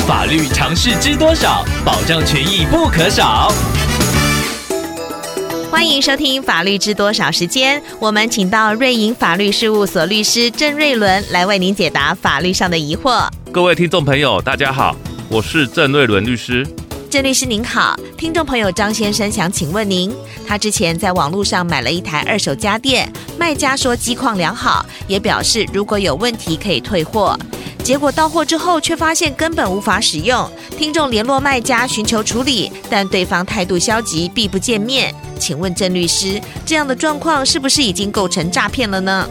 法律常识知多少？保障权益不可少。欢迎收听《法律知多少》时间，我们请到瑞银法律事务所律师郑瑞伦来为您解答法律上的疑惑。各位听众朋友，大家好，我是郑瑞伦律师。郑律师您好，听众朋友张先生想请问您，他之前在网络上买了一台二手家电，卖家说机况良好，也表示如果有问题可以退货，结果到货之后却发现根本无法使用。听众联络卖家寻求处理，但对方态度消极，避不见面。请问郑律师，这样的状况是不是已经构成诈骗了呢？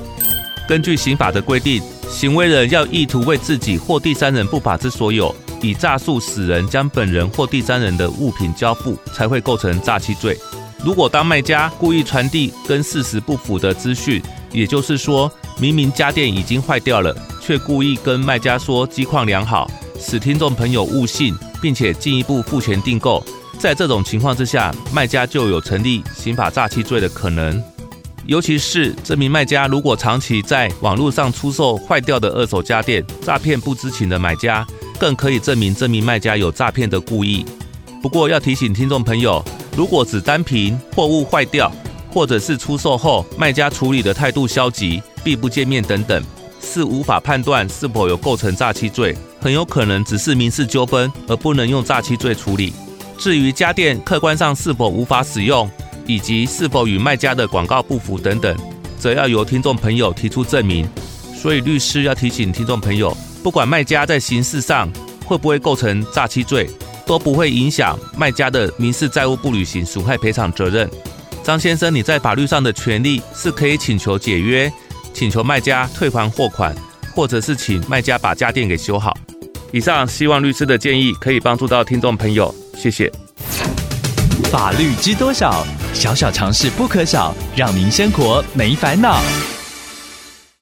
根据刑法的规定，行为人要意图为自己或第三人不法之所有。以诈术使人将本人或第三人的物品交付，才会构成诈欺罪。如果当卖家故意传递跟事实不符的资讯，也就是说，明明家电已经坏掉了，却故意跟卖家说机况良好，使听众朋友误信，并且进一步付钱订购，在这种情况之下，卖家就有成立刑法诈欺罪的可能。尤其是这名卖家如果长期在网络上出售坏掉的二手家电，诈骗不知情的买家。更可以证明这名卖家有诈骗的故意。不过要提醒听众朋友，如果只单凭货物坏掉，或者是出售后卖家处理的态度消极、避不见面等等，是无法判断是否有构成诈欺罪，很有可能只是民事纠纷，而不能用诈欺罪处理。至于家电客观上是否无法使用，以及是否与卖家的广告不符等等，则要由听众朋友提出证明。所以律师要提醒听众朋友。不管卖家在刑事上会不会构成诈欺罪，都不会影响卖家的民事债务不履行损害赔偿责任。张先生，你在法律上的权利是可以请求解约，请求卖家退还货款，或者是请卖家把家电给修好。以上希望律师的建议可以帮助到听众朋友，谢谢。法律知多少？小小常识不可少，让您生活没烦恼。